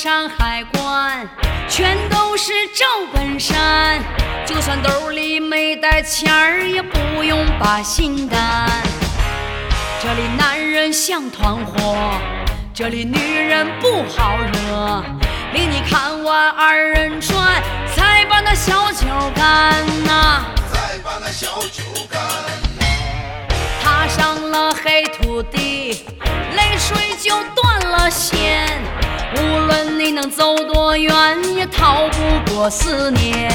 山海关，全都是赵本山。就算兜里没带钱儿，也不用把心担。这里男人像团伙，这里女人不好惹。领你看完二人转，才把那小酒干呐。再把那小酒干。踏上了黑土地，泪水就断了线。无论你能走多远，也逃不过思念。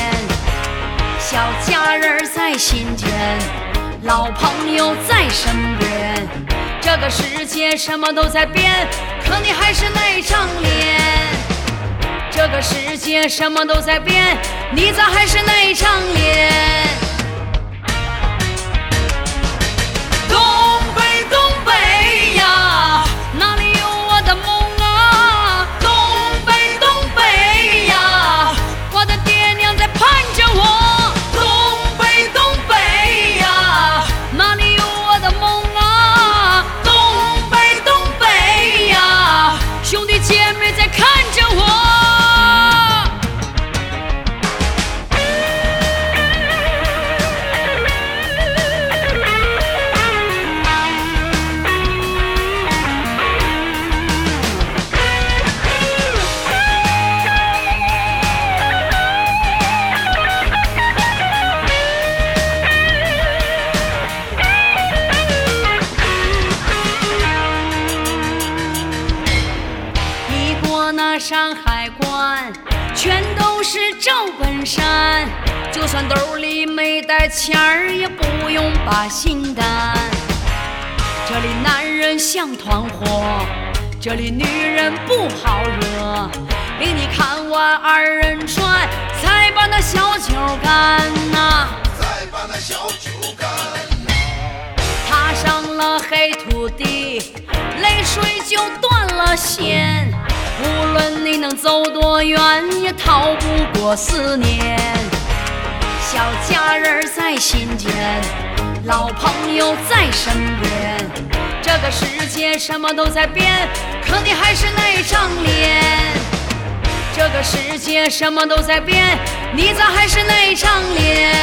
小家人儿在心间，老朋友在身边。这个世界什么都在变，可你还是那张脸。这个世界什么都在变，你咋还是那张脸？山海关，全都是赵本山。就算兜里没带钱儿，也不用把心担。这里男人像团伙，这里女人不好惹。领你看完二人转，再把那小酒干呐。再把那小酒干。踏上了黑土地，泪水就断了线。无论你能走多远，也逃不过思念。小家人儿在心间，老朋友在身边。这个世界什么都在变，可你还是那张脸。这个世界什么都在变，你咋还是那张脸？